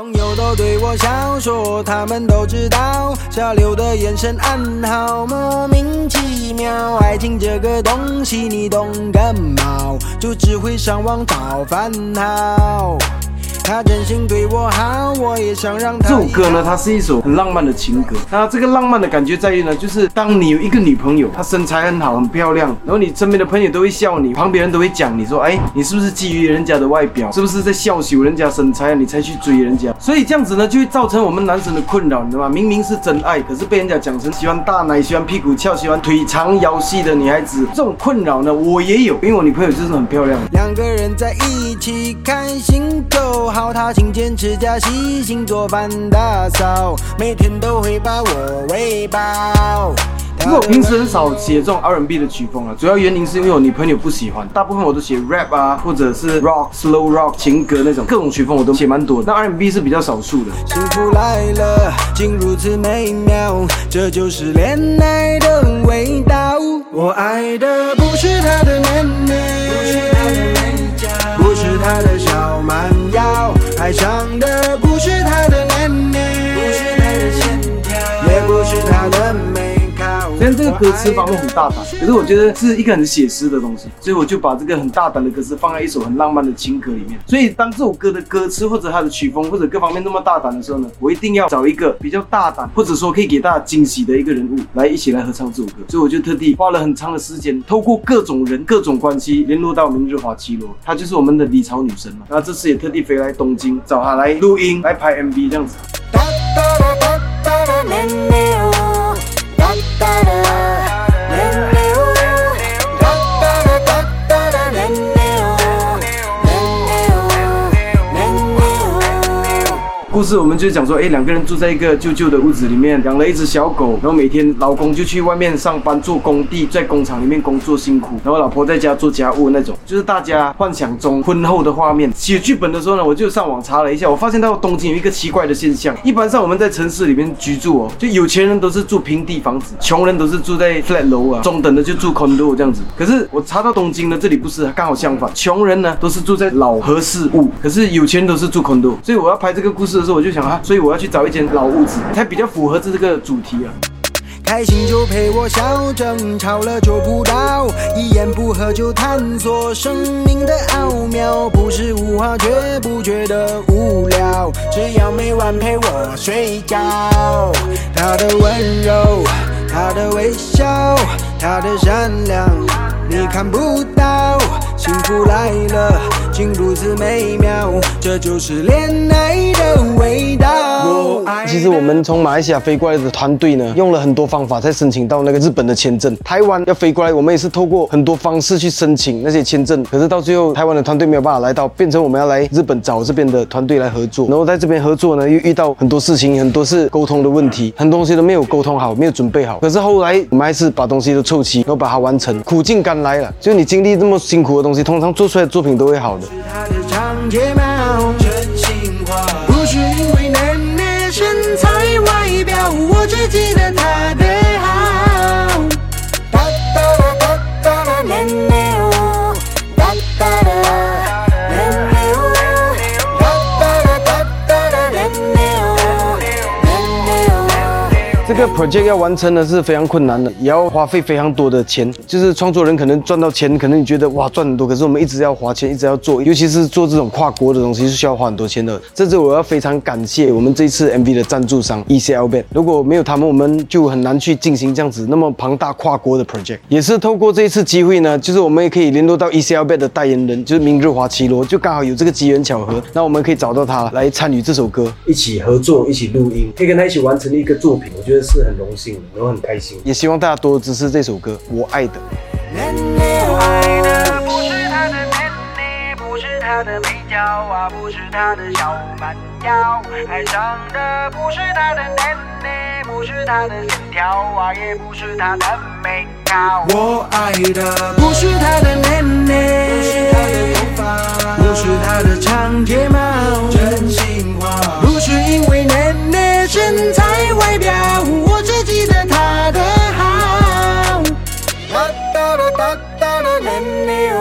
朋友都对我笑说，他们都知道，下流的眼神暗号莫名其妙。爱情这个东西，你懂个毛，就只会上网找烦恼。他真心对我好，我也想让他。这首歌呢，它是一首很浪漫的情歌。那这个浪漫的感觉在于呢，就是当你有一个女朋友，她身材很好，很漂亮，然后你身边的朋友都会笑你，旁边人都会讲你说，哎，你是不是觊觎人家的外表，是不是在笑羞人家身材，你才去追人家？所以这样子呢，就会造成我们男生的困扰，你知道吗？明明是真爱，可是被人家讲成喜欢大奶、喜欢屁股翘、喜欢腿长腰细的女孩子。这种困扰呢，我也有，因为我女朋友就是很漂亮。两个人在一起开心就好。他勤俭持家，细心做饭打扫，每天都会把我喂饱。其实我平时很少写这种 R&B 的曲风啊，主要原因是因为我女朋友不喜欢，大部分我都写 rap 啊，或者是 rock、slow rock、情歌那种各种曲风我都写蛮多的，但 R&B 是比较少数的。幸福来了，竟如此美妙，这就是恋爱的歌词方面很大胆，可是我觉得是一个很写实的东西，所以我就把这个很大胆的歌词放在一首很浪漫的情歌里面。所以当这首歌的歌词或者它的曲风或者各方面那么大胆的时候呢，我一定要找一个比较大胆，或者说可以给大家惊喜的一个人物来一起来合唱这首歌。所以我就特地花了很长的时间，透过各种人、各种关系联络到明日华绮罗，她就是我们的李朝女神嘛。那这次也特地飞来东京找她来录音、来拍 MV 这样子。故事我们就讲说，哎，两个人住在一个旧旧的屋子里面，养了一只小狗，然后每天老公就去外面上班做工地，在工厂里面工作辛苦，然后老婆在家做家务那种，就是大家幻想中婚后的画面。写剧本的时候呢，我就上网查了一下，我发现到东京有一个奇怪的现象，一般上我们在城市里面居住哦，就有钱人都是住平地房子，穷人都是住在 flat 楼啊，中等的就住 condo 这样子。可是我查到东京呢，这里不是，刚好相反，穷人呢都是住在老和室屋，可是有钱人都是住 condo。所以我要拍这个故事的时。我就想啊，所以我要去找一间老屋子，才比较符合这个主题啊。开心就陪我笑，争吵了就不倒，一言不合就探索生命的奥妙，不是无话绝不觉得无聊，只要每晚陪我睡觉。他的温柔，他的微笑，他的善良，你看不到。幸福来了，竟如此美妙，这就是恋爱其实我们从马来西亚飞过来的团队呢，用了很多方法才申请到那个日本的签证。台湾要飞过来，我们也是透过很多方式去申请那些签证，可是到最后台湾的团队没有办法来到，变成我们要来日本找这边的团队来合作。然后在这边合作呢，又遇到很多事情，很多是沟通的问题，很多东西都没有沟通好，没有准备好。可是后来我们还是把东西都凑齐，然后把它完成。苦尽甘来了，就你经历这么辛苦的东西。通常做出来的作品都会好的。这个 project 要完成呢是非常困难的，也要花费非常多的钱。就是创作人可能赚到钱，可能你觉得哇赚很多，可是我们一直要花钱，一直要做，尤其是做这种跨国的东西是需要花很多钱的。这次我要非常感谢我们这一次 MV 的赞助商 ECL Band，如果没有他们，我们就很难去进行这样子那么庞大跨国的 project。也是透过这一次机会呢，就是我们也可以联络到 ECL Band 的代言人，就是明日华绮罗，就刚好有这个机缘巧合，那我们可以找到他来参与这首歌，一起合作，一起录音，可以跟他一起完成一个作品，我觉得。是很荣幸，然后很开心，也希望大家多支持这首歌《我爱的》。我爱的不是他的不是他的美娇啊，不是他的小蛮腰，爱上的不是他的不是他的线条啊，也不是他的美貌。我爱的不是他的不是他的头发，不是他的长睫毛。たったら年を